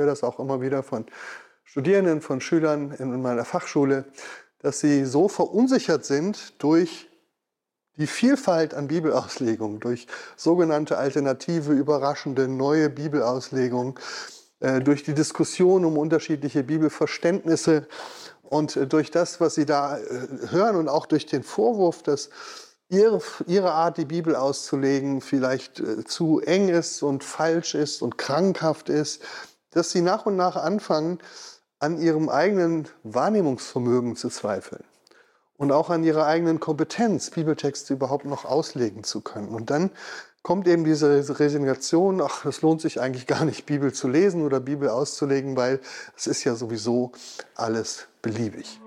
höre das auch immer wieder von Studierenden, von Schülern in meiner Fachschule, dass sie so verunsichert sind durch die Vielfalt an Bibelauslegungen, durch sogenannte alternative, überraschende, neue Bibelauslegungen, äh, durch die Diskussion um unterschiedliche Bibelverständnisse und äh, durch das, was sie da äh, hören und auch durch den Vorwurf, dass ihre, ihre Art, die Bibel auszulegen, vielleicht zu eng ist und falsch ist und krankhaft ist, dass sie nach und nach anfangen, an ihrem eigenen Wahrnehmungsvermögen zu zweifeln und auch an ihrer eigenen Kompetenz, Bibeltexte überhaupt noch auslegen zu können. Und dann kommt eben diese Resignation, ach, es lohnt sich eigentlich gar nicht, Bibel zu lesen oder Bibel auszulegen, weil es ist ja sowieso alles beliebig.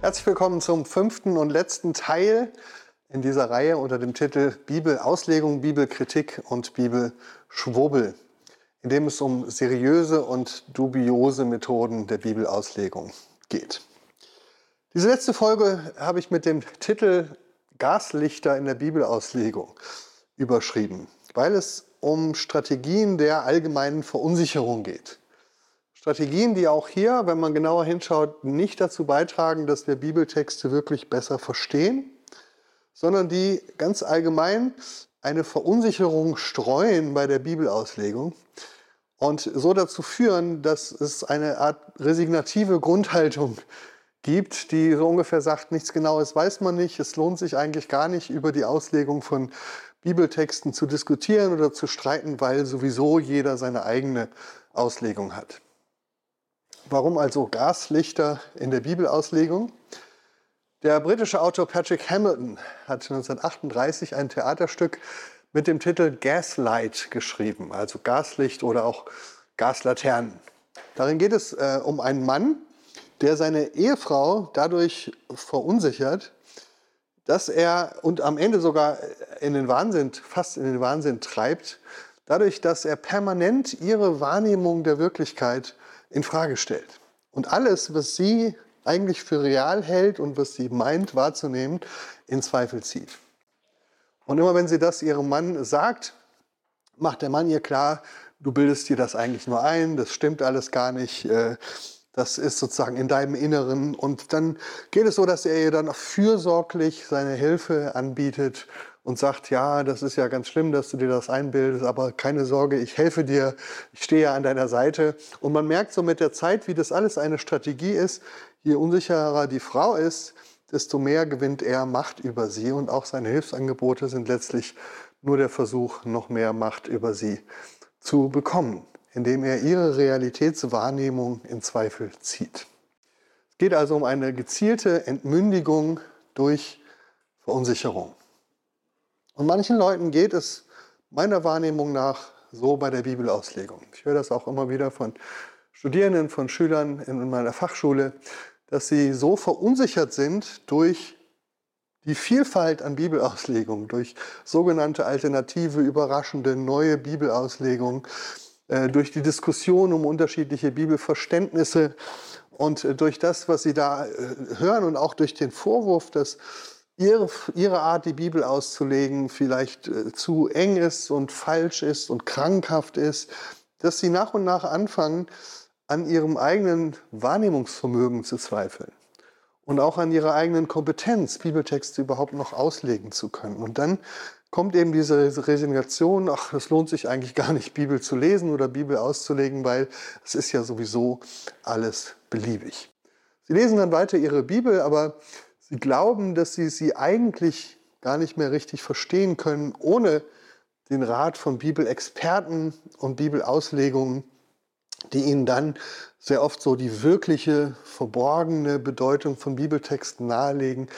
Herzlich willkommen zum fünften und letzten Teil in dieser Reihe unter dem Titel Bibelauslegung, Bibelkritik und Bibelschwurbel in dem es um seriöse und dubiose Methoden der Bibelauslegung geht. Diese letzte Folge habe ich mit dem Titel Gaslichter in der Bibelauslegung überschrieben, weil es um Strategien der allgemeinen Verunsicherung geht. Strategien, die auch hier, wenn man genauer hinschaut, nicht dazu beitragen, dass wir Bibeltexte wirklich besser verstehen, sondern die ganz allgemein eine Verunsicherung streuen bei der Bibelauslegung und so dazu führen, dass es eine Art resignative Grundhaltung gibt, die so ungefähr sagt, nichts Genaues weiß man nicht, es lohnt sich eigentlich gar nicht, über die Auslegung von Bibeltexten zu diskutieren oder zu streiten, weil sowieso jeder seine eigene Auslegung hat. Warum also Gaslichter in der Bibelauslegung? Der britische Autor Patrick Hamilton hat 1938 ein Theaterstück mit dem Titel Gaslight geschrieben, also Gaslicht oder auch Gaslaternen. Darin geht es äh, um einen Mann, der seine Ehefrau dadurch verunsichert, dass er und am Ende sogar in den Wahnsinn, fast in den Wahnsinn treibt, dadurch, dass er permanent ihre Wahrnehmung der Wirklichkeit in Frage stellt. Und alles, was sie eigentlich für real hält und was sie meint wahrzunehmen, in Zweifel zieht. Und immer wenn sie das ihrem Mann sagt, macht der Mann ihr klar, du bildest dir das eigentlich nur ein, das stimmt alles gar nicht, äh, das ist sozusagen in deinem Inneren. Und dann geht es so, dass er ihr dann fürsorglich seine Hilfe anbietet und sagt, ja, das ist ja ganz schlimm, dass du dir das einbildest, aber keine Sorge, ich helfe dir, ich stehe ja an deiner Seite. Und man merkt so mit der Zeit, wie das alles eine Strategie ist. Je unsicherer die Frau ist, desto mehr gewinnt er Macht über sie und auch seine Hilfsangebote sind letztlich nur der Versuch, noch mehr Macht über sie zu bekommen, indem er ihre Realitätswahrnehmung in Zweifel zieht. Es geht also um eine gezielte Entmündigung durch Verunsicherung. Und manchen Leuten geht es meiner Wahrnehmung nach so bei der Bibelauslegung. Ich höre das auch immer wieder von Studierenden, von Schülern in meiner Fachschule, dass sie so verunsichert sind durch die Vielfalt an Bibelauslegungen, durch sogenannte alternative, überraschende, neue Bibelauslegungen, äh, durch die Diskussion um unterschiedliche Bibelverständnisse und äh, durch das, was sie da äh, hören und auch durch den Vorwurf, dass ihre, ihre Art, die Bibel auszulegen, vielleicht zu eng ist und falsch ist und krankhaft ist, dass sie nach und nach anfangen, an ihrem eigenen Wahrnehmungsvermögen zu zweifeln und auch an ihrer eigenen Kompetenz, Bibeltexte überhaupt noch auslegen zu können. Und dann kommt eben diese Resignation, ach, es lohnt sich eigentlich gar nicht, Bibel zu lesen oder Bibel auszulegen, weil es ist ja sowieso alles beliebig. Sie lesen dann weiter ihre Bibel, aber sie glauben, dass sie sie eigentlich gar nicht mehr richtig verstehen können, ohne den Rat von Bibelexperten und Bibelauslegungen die ihnen dann sehr oft so die wirkliche, verborgene Bedeutung von Bibeltexten nahelegen,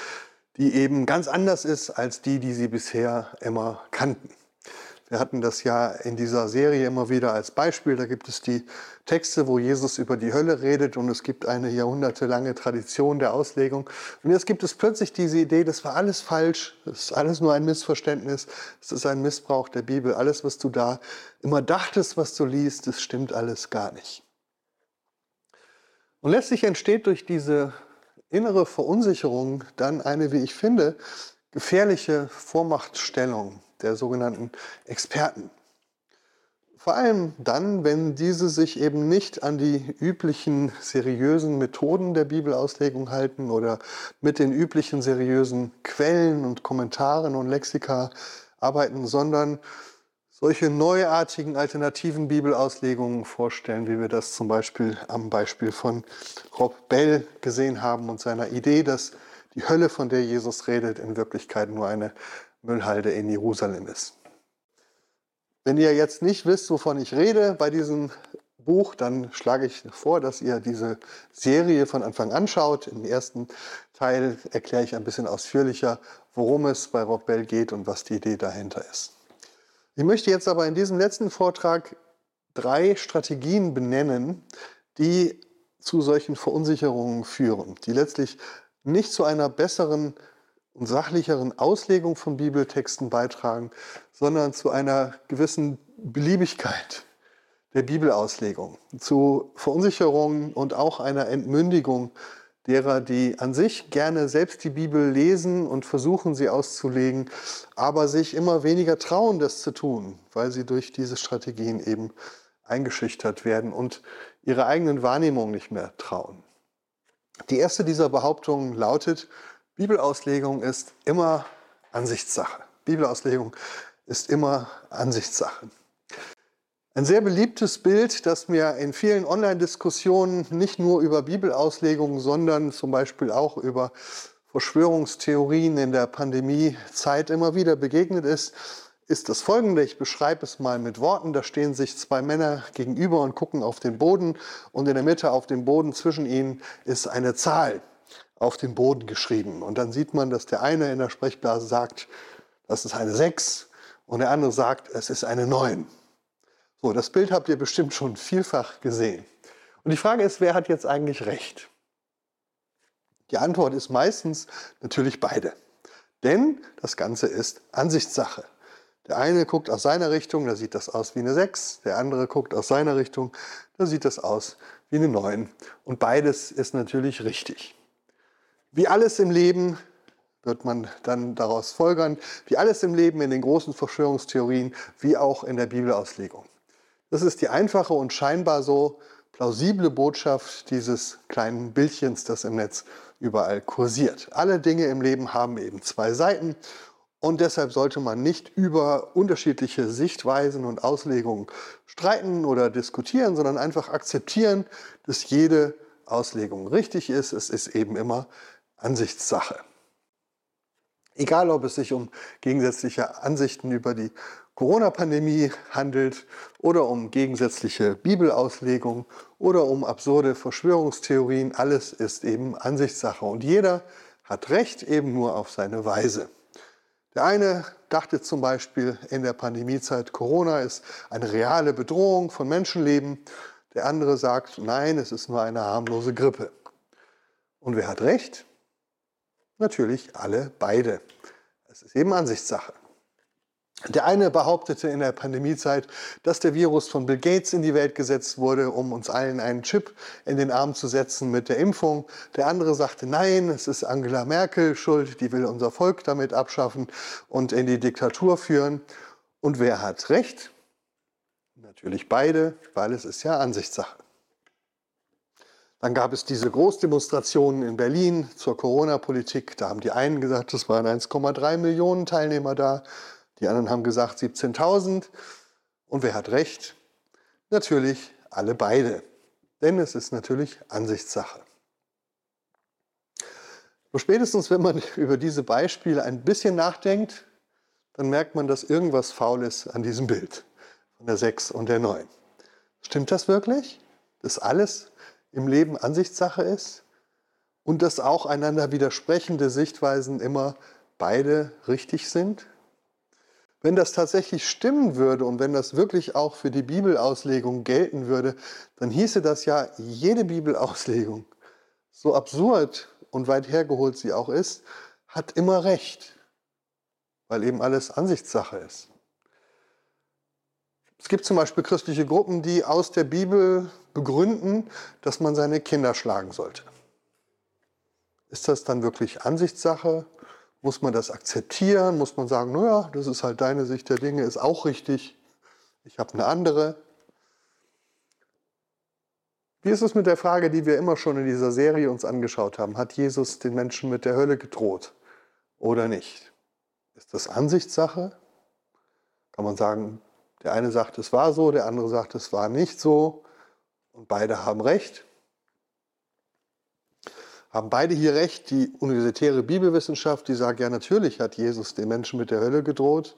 die eben ganz anders ist als die, die sie bisher immer kannten. Wir hatten das ja in dieser Serie immer wieder als Beispiel. Da gibt es die Texte, wo Jesus über die Hölle redet und es gibt eine jahrhundertelange Tradition der Auslegung. Und jetzt gibt es plötzlich diese Idee, das war alles falsch, das ist alles nur ein Missverständnis, es ist ein Missbrauch der Bibel. Alles, was du da immer dachtest, was du liest, das stimmt alles gar nicht. Und letztlich entsteht durch diese innere Verunsicherung dann eine, wie ich finde, gefährliche Vormachtstellung der sogenannten Experten. Vor allem dann, wenn diese sich eben nicht an die üblichen seriösen Methoden der Bibelauslegung halten oder mit den üblichen seriösen Quellen und Kommentaren und Lexika arbeiten, sondern solche neuartigen alternativen Bibelauslegungen vorstellen, wie wir das zum Beispiel am Beispiel von Rob Bell gesehen haben und seiner Idee, dass die Hölle, von der Jesus redet, in Wirklichkeit nur eine Müllhalde in Jerusalem ist. Wenn ihr jetzt nicht wisst, wovon ich rede bei diesem Buch, dann schlage ich vor, dass ihr diese Serie von Anfang an schaut. Im ersten Teil erkläre ich ein bisschen ausführlicher, worum es bei Rob Bell geht und was die Idee dahinter ist. Ich möchte jetzt aber in diesem letzten Vortrag drei Strategien benennen, die zu solchen Verunsicherungen führen, die letztlich nicht zu einer besseren und sachlicheren Auslegung von Bibeltexten beitragen, sondern zu einer gewissen Beliebigkeit der Bibelauslegung, zu Verunsicherungen und auch einer Entmündigung derer, die an sich gerne selbst die Bibel lesen und versuchen, sie auszulegen, aber sich immer weniger trauen, das zu tun, weil sie durch diese Strategien eben eingeschüchtert werden und ihre eigenen Wahrnehmungen nicht mehr trauen. Die erste dieser Behauptungen lautet, Bibelauslegung ist immer Ansichtssache. Bibelauslegung ist immer Ansichtssache. Ein sehr beliebtes Bild, das mir in vielen Online-Diskussionen nicht nur über Bibelauslegungen, sondern zum Beispiel auch über Verschwörungstheorien in der Pandemiezeit immer wieder begegnet ist, ist das folgende. Ich beschreibe es mal mit Worten. Da stehen sich zwei Männer gegenüber und gucken auf den Boden und in der Mitte auf dem Boden zwischen ihnen ist eine Zahl auf den Boden geschrieben. Und dann sieht man, dass der eine in der Sprechblase sagt, das ist eine 6 und der andere sagt, es ist eine 9. So, das Bild habt ihr bestimmt schon vielfach gesehen. Und die Frage ist, wer hat jetzt eigentlich recht? Die Antwort ist meistens natürlich beide. Denn das Ganze ist Ansichtssache. Der eine guckt aus seiner Richtung, da sieht das aus wie eine 6. Der andere guckt aus seiner Richtung, da sieht das aus wie eine 9. Und beides ist natürlich richtig. Wie alles im Leben wird man dann daraus folgern, wie alles im Leben in den großen Verschwörungstheorien, wie auch in der Bibelauslegung. Das ist die einfache und scheinbar so plausible Botschaft dieses kleinen Bildchens, das im Netz überall kursiert. Alle Dinge im Leben haben eben zwei Seiten und deshalb sollte man nicht über unterschiedliche Sichtweisen und Auslegungen streiten oder diskutieren, sondern einfach akzeptieren, dass jede Auslegung richtig ist. Es ist eben immer Ansichtssache. Egal, ob es sich um gegensätzliche Ansichten über die Corona-Pandemie handelt oder um gegensätzliche Bibelauslegung oder um absurde Verschwörungstheorien, alles ist eben Ansichtssache und jeder hat Recht eben nur auf seine Weise. Der eine dachte zum Beispiel in der Pandemiezeit, Corona ist eine reale Bedrohung von Menschenleben. Der andere sagt, nein, es ist nur eine harmlose Grippe. Und wer hat recht? Natürlich alle beide. Es ist eben Ansichtssache. Der eine behauptete in der Pandemiezeit, dass der Virus von Bill Gates in die Welt gesetzt wurde, um uns allen einen Chip in den Arm zu setzen mit der Impfung. Der andere sagte, nein, es ist Angela Merkel schuld, die will unser Volk damit abschaffen und in die Diktatur führen. Und wer hat recht? Natürlich beide, weil es ist ja Ansichtssache. Dann gab es diese Großdemonstrationen in Berlin zur Corona-Politik. Da haben die einen gesagt, es waren 1,3 Millionen Teilnehmer da. Die anderen haben gesagt 17.000. Und wer hat recht? Natürlich alle beide. Denn es ist natürlich Ansichtssache. Nur spätestens, wenn man über diese Beispiele ein bisschen nachdenkt, dann merkt man, dass irgendwas faul ist an diesem Bild von der 6 und der 9. Stimmt das wirklich? Dass alles im Leben Ansichtssache ist und dass auch einander widersprechende Sichtweisen immer beide richtig sind? Wenn das tatsächlich stimmen würde und wenn das wirklich auch für die Bibelauslegung gelten würde, dann hieße das ja, jede Bibelauslegung, so absurd und weit hergeholt sie auch ist, hat immer recht, weil eben alles Ansichtssache ist. Es gibt zum Beispiel christliche Gruppen, die aus der Bibel begründen, dass man seine Kinder schlagen sollte. Ist das dann wirklich Ansichtssache Muss man das akzeptieren? Muss man sagen, naja, das ist halt deine Sicht der Dinge, ist auch richtig. Ich habe eine andere. Wie ist es mit der Frage, die wir immer schon in dieser Serie uns angeschaut haben? Hat Jesus den Menschen mit der Hölle gedroht oder nicht? Ist das Ansichtssache? Kann man sagen, der eine sagt, es war so, der andere sagt, es war nicht so und beide haben recht? haben beide hier recht. Die universitäre Bibelwissenschaft, die sagt, ja natürlich hat Jesus den Menschen mit der Hölle gedroht.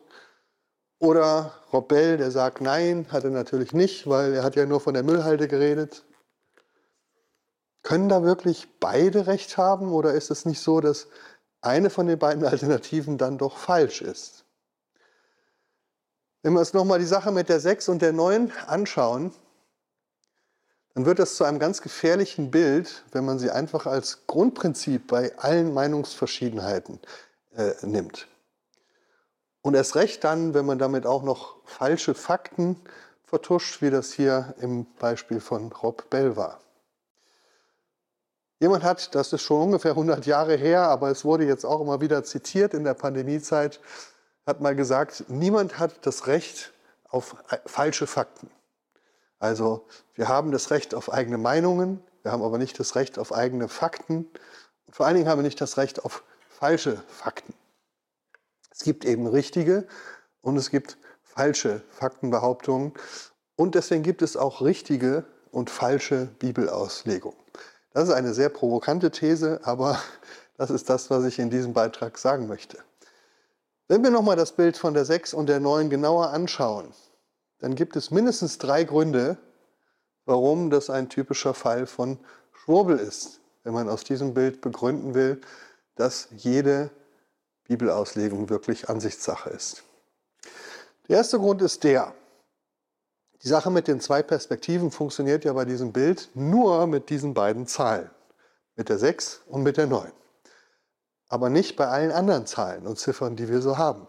Oder Rob Bell, der sagt, nein, hat er natürlich nicht, weil er hat ja nur von der Müllhalde geredet. Können da wirklich beide recht haben oder ist es nicht so, dass eine von den beiden Alternativen dann doch falsch ist? Wenn wir uns nochmal die Sache mit der 6 und der 9 anschauen, dann wird das zu einem ganz gefährlichen Bild, wenn man sie einfach als Grundprinzip bei allen Meinungsverschiedenheiten äh, nimmt. Und erst recht dann, wenn man damit auch noch falsche Fakten vertuscht, wie das hier im Beispiel von Rob Bell war. Jemand hat, das ist schon ungefähr 100 Jahre her, aber es wurde jetzt auch immer wieder zitiert in der Pandemiezeit, hat mal gesagt, niemand hat das Recht auf äh, falsche Fakten. Also wir haben das Recht auf eigene Meinungen, wir haben aber nicht das Recht auf eigene Fakten. Und vor allen Dingen haben wir nicht das Recht auf falsche Fakten. Es gibt eben richtige und es gibt falsche Faktenbehauptungen. Und deswegen gibt es auch richtige und falsche Bibelauslegungen. Das ist eine sehr provokante These, aber das ist das, was ich in diesem Beitrag sagen möchte. Wenn wir nochmal das Bild von der 6 und der 9 genauer anschauen, dann gibt es mindestens drei Gründe, warum das ein typischer Fall von Schwurbel ist, wenn man aus diesem Bild begründen will, dass jede Bibelauslegung wirklich Ansichtssache ist. Der erste Grund ist der, die Sache mit den zwei Perspektiven funktioniert ja bei diesem Bild nur mit diesen beiden Zahlen, mit der 6 und mit der 9. Aber nicht bei allen anderen Zahlen und Ziffern, die wir so haben,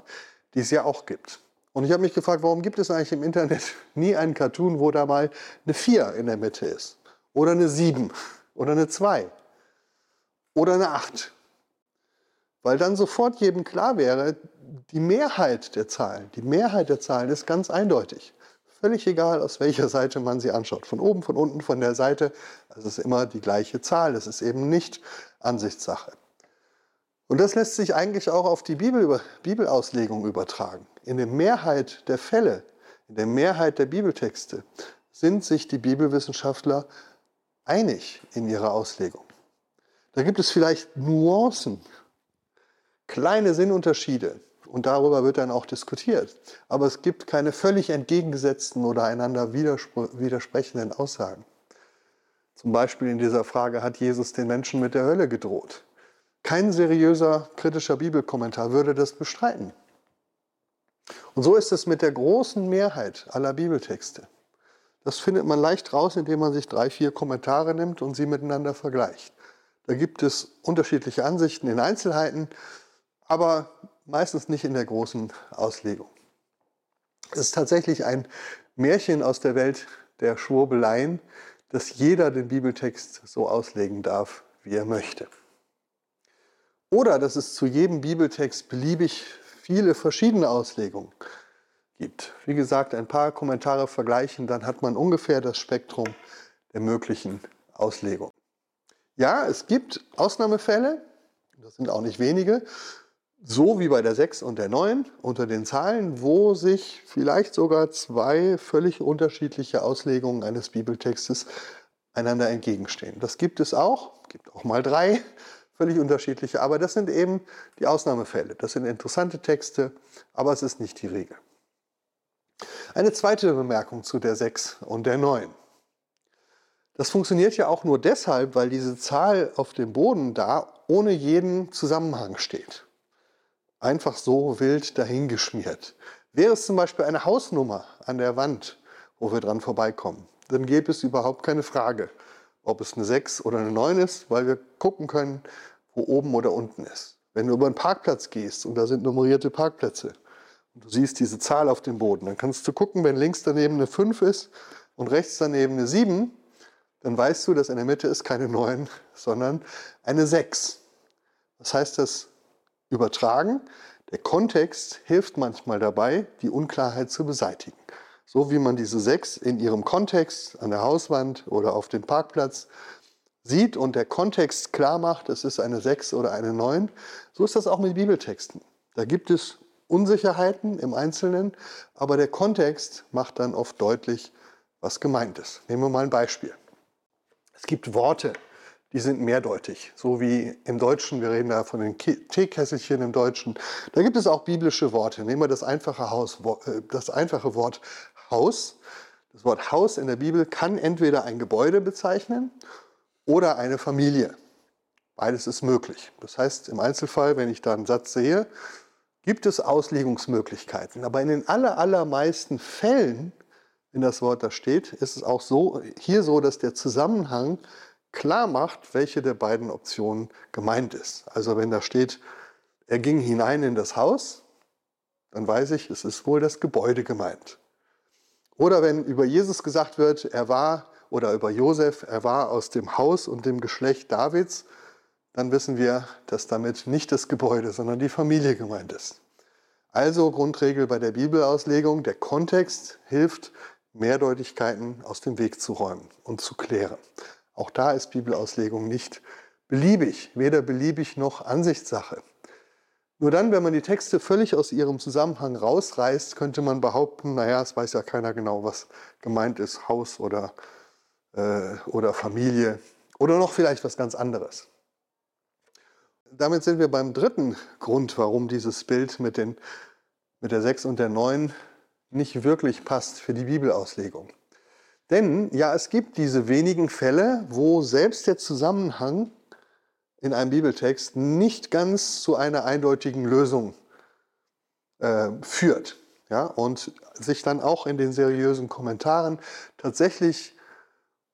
die es ja auch gibt. Und ich habe mich gefragt, warum gibt es eigentlich im Internet nie einen Cartoon, wo da mal eine 4 in der Mitte ist? Oder eine 7 oder eine 2 oder eine 8? Weil dann sofort jedem klar wäre, die Mehrheit der Zahlen, die Mehrheit der Zahlen ist ganz eindeutig. Völlig egal, aus welcher Seite man sie anschaut. Von oben, von unten, von der Seite. Es ist immer die gleiche Zahl. Es ist eben nicht Ansichtssache. Und das lässt sich eigentlich auch auf die Bibel, Bibelauslegung übertragen. In der Mehrheit der Fälle, in der Mehrheit der Bibeltexte sind sich die Bibelwissenschaftler einig in ihrer Auslegung. Da gibt es vielleicht Nuancen, kleine Sinnunterschiede und darüber wird dann auch diskutiert. Aber es gibt keine völlig entgegengesetzten oder einander widersprechenden Aussagen. Zum Beispiel in dieser Frage, hat Jesus den Menschen mit der Hölle gedroht? Kein seriöser kritischer Bibelkommentar würde das bestreiten. Und so ist es mit der großen Mehrheit aller Bibeltexte. Das findet man leicht raus, indem man sich drei, vier Kommentare nimmt und sie miteinander vergleicht. Da gibt es unterschiedliche Ansichten in Einzelheiten, aber meistens nicht in der großen Auslegung. Es ist tatsächlich ein Märchen aus der Welt der Schwurbeleien, dass jeder den Bibeltext so auslegen darf, wie er möchte. Oder dass es zu jedem Bibeltext beliebig viele verschiedene Auslegungen gibt. Wie gesagt, ein paar Kommentare vergleichen, dann hat man ungefähr das Spektrum der möglichen Auslegungen. Ja, es gibt Ausnahmefälle, das sind auch nicht wenige, so wie bei der 6 und der 9 unter den Zahlen, wo sich vielleicht sogar zwei völlig unterschiedliche Auslegungen eines Bibeltextes einander entgegenstehen. Das gibt es auch, gibt auch mal drei, völlig unterschiedliche. Aber das sind eben die Ausnahmefälle. Das sind interessante Texte, aber es ist nicht die Regel. Eine zweite Bemerkung zu der 6 und der 9. Das funktioniert ja auch nur deshalb, weil diese Zahl auf dem Boden da ohne jeden Zusammenhang steht. Einfach so wild dahingeschmiert. Wäre es zum Beispiel eine Hausnummer an der Wand, wo wir dran vorbeikommen, dann gäbe es überhaupt keine Frage, ob es eine 6 oder eine 9 ist, weil wir gucken können, wo oben oder unten ist. Wenn du über einen Parkplatz gehst und da sind nummerierte Parkplätze und du siehst diese Zahl auf dem Boden, dann kannst du gucken, wenn links daneben eine 5 ist und rechts daneben eine 7, dann weißt du, dass in der Mitte ist keine 9, sondern eine 6. Was heißt das übertragen. Der Kontext hilft manchmal dabei, die Unklarheit zu beseitigen. So wie man diese sechs in ihrem Kontext an der Hauswand oder auf dem Parkplatz sieht und der Kontext klar macht, es ist eine sechs oder eine neun, so ist das auch mit Bibeltexten. Da gibt es Unsicherheiten im Einzelnen, aber der Kontext macht dann oft deutlich, was gemeint ist. Nehmen wir mal ein Beispiel. Es gibt Worte, die sind mehrdeutig, so wie im Deutschen, wir reden da von den Teekesselchen im Deutschen. Da gibt es auch biblische Worte. Nehmen wir das einfache, Haus, äh, das einfache Wort Haus. Das Wort Haus in der Bibel kann entweder ein Gebäude bezeichnen oder eine Familie. Beides ist möglich. Das heißt, im Einzelfall, wenn ich da einen Satz sehe, gibt es Auslegungsmöglichkeiten. Aber in den allermeisten Fällen, wenn das Wort da steht, ist es auch so, hier so, dass der Zusammenhang klar macht, welche der beiden Optionen gemeint ist. Also wenn da steht, er ging hinein in das Haus, dann weiß ich, es ist wohl das Gebäude gemeint. Oder wenn über Jesus gesagt wird, er war, oder über Josef, er war aus dem Haus und dem Geschlecht Davids, dann wissen wir, dass damit nicht das Gebäude, sondern die Familie gemeint ist. Also Grundregel bei der Bibelauslegung, der Kontext hilft, Mehrdeutigkeiten aus dem Weg zu räumen und zu klären. Auch da ist Bibelauslegung nicht beliebig, weder beliebig noch Ansichtssache. Nur dann, wenn man die Texte völlig aus ihrem Zusammenhang rausreißt, könnte man behaupten, naja, es weiß ja keiner genau, was gemeint ist, Haus oder, äh, oder Familie oder noch vielleicht was ganz anderes. Damit sind wir beim dritten Grund, warum dieses Bild mit, den, mit der 6 und der 9 nicht wirklich passt für die Bibelauslegung. Denn ja, es gibt diese wenigen Fälle, wo selbst der Zusammenhang in einem Bibeltext nicht ganz zu einer eindeutigen Lösung äh, führt. Ja, und sich dann auch in den seriösen Kommentaren tatsächlich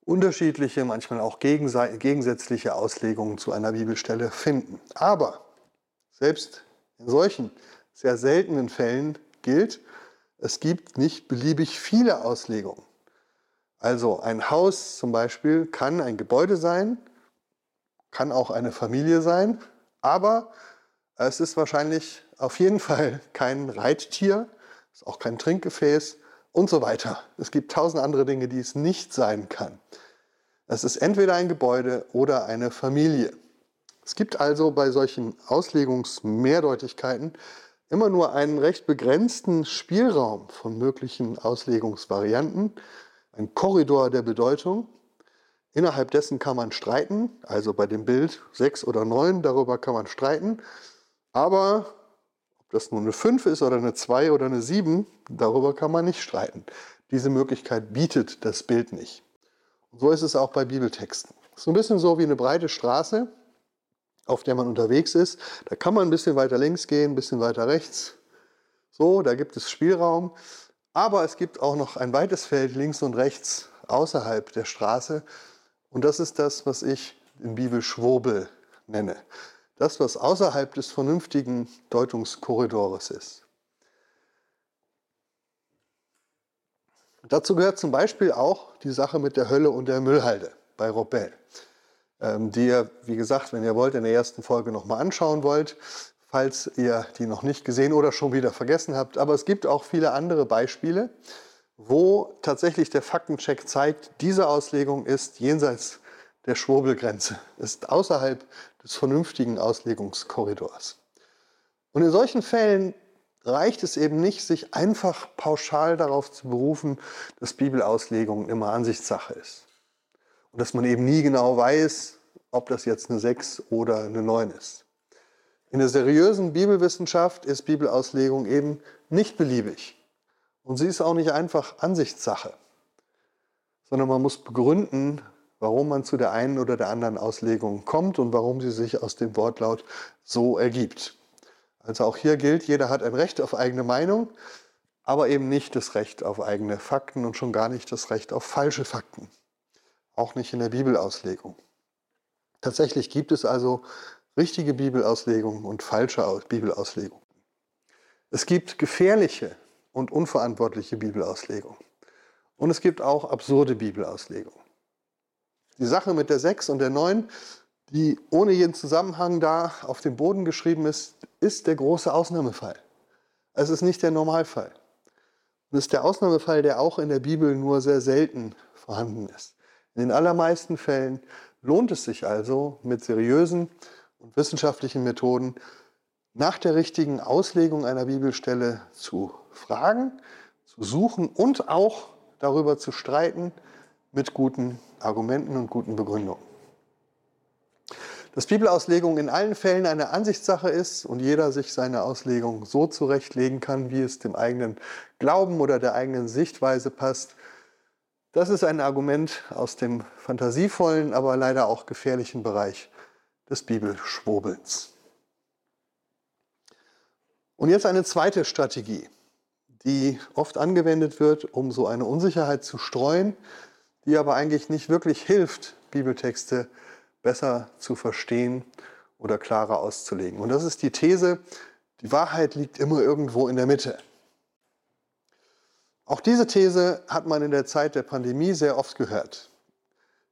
unterschiedliche, manchmal auch gegensätzliche Auslegungen zu einer Bibelstelle finden. Aber selbst in solchen sehr seltenen Fällen gilt, es gibt nicht beliebig viele Auslegungen. Also ein Haus zum Beispiel kann ein Gebäude sein, kann auch eine Familie sein, aber es ist wahrscheinlich auf jeden Fall kein Reittier, ist auch kein Trinkgefäß und so weiter. Es gibt tausend andere Dinge, die es nicht sein kann. Es ist entweder ein Gebäude oder eine Familie. Es gibt also bei solchen Auslegungsmehrdeutigkeiten immer nur einen recht begrenzten Spielraum von möglichen Auslegungsvarianten ein Korridor der Bedeutung. Innerhalb dessen kann man streiten, also bei dem Bild 6 oder 9, darüber kann man streiten. Aber ob das nun eine 5 ist oder eine 2 oder eine 7, darüber kann man nicht streiten. Diese Möglichkeit bietet das Bild nicht. Und so ist es auch bei Bibeltexten. Es ist ein bisschen so wie eine breite Straße, auf der man unterwegs ist. Da kann man ein bisschen weiter links gehen, ein bisschen weiter rechts. So, da gibt es Spielraum. Aber es gibt auch noch ein weites Feld links und rechts außerhalb der Straße. Und das ist das, was ich in Bibel Schwurbel nenne. Das, was außerhalb des vernünftigen Deutungskorridors ist. Dazu gehört zum Beispiel auch die Sache mit der Hölle und der Müllhalde bei Robel, ähm, die ihr, wie gesagt, wenn ihr wollt, in der ersten Folge nochmal anschauen wollt falls ihr die noch nicht gesehen oder schon wieder vergessen habt. Aber es gibt auch viele andere Beispiele, wo tatsächlich der Faktencheck zeigt, diese Auslegung ist jenseits der Schwurbelgrenze, ist außerhalb des vernünftigen Auslegungskorridors. Und in solchen Fällen reicht es eben nicht, sich einfach pauschal darauf zu berufen, dass Bibelauslegung immer Ansichtssache ist. Und dass man eben nie genau weiß, ob das jetzt eine 6 oder eine 9 ist. In der seriösen Bibelwissenschaft ist Bibelauslegung eben nicht beliebig. Und sie ist auch nicht einfach Ansichtssache, sondern man muss begründen, warum man zu der einen oder der anderen Auslegung kommt und warum sie sich aus dem Wortlaut so ergibt. Also auch hier gilt, jeder hat ein Recht auf eigene Meinung, aber eben nicht das Recht auf eigene Fakten und schon gar nicht das Recht auf falsche Fakten. Auch nicht in der Bibelauslegung. Tatsächlich gibt es also richtige Bibelauslegung und falsche Bibelauslegung. Es gibt gefährliche und unverantwortliche Bibelauslegung. Und es gibt auch absurde Bibelauslegung. Die Sache mit der 6 und der 9 die ohne jeden Zusammenhang da auf dem Boden geschrieben ist, ist der große Ausnahmefall. Es ist nicht der Normalfall. Es ist der Ausnahmefall, der auch in der Bibel nur sehr selten vorhanden ist. In den allermeisten Fällen lohnt es sich also, mit seriösen und wissenschaftlichen Methoden nach der richtigen Auslegung einer Bibelstelle zu fragen, zu suchen und auch darüber zu streiten mit guten Argumenten und guten Begründungen. Dass Bibelauslegung in allen Fällen eine Ansichtssache ist und jeder sich seine Auslegung so zurechtlegen kann, wie es dem eigenen Glauben oder der eigenen Sichtweise passt, das ist ein Argument aus dem fantasievollen, aber leider auch gefährlichen Bereich des Bibelschwobelns. Und jetzt eine zweite Strategie, die oft angewendet wird, um so eine Unsicherheit zu streuen, die aber eigentlich nicht wirklich hilft, Bibeltexte besser zu verstehen oder klarer auszulegen. Und das ist die These, die Wahrheit liegt immer irgendwo in der Mitte. Auch diese These hat man in der Zeit der Pandemie sehr oft gehört.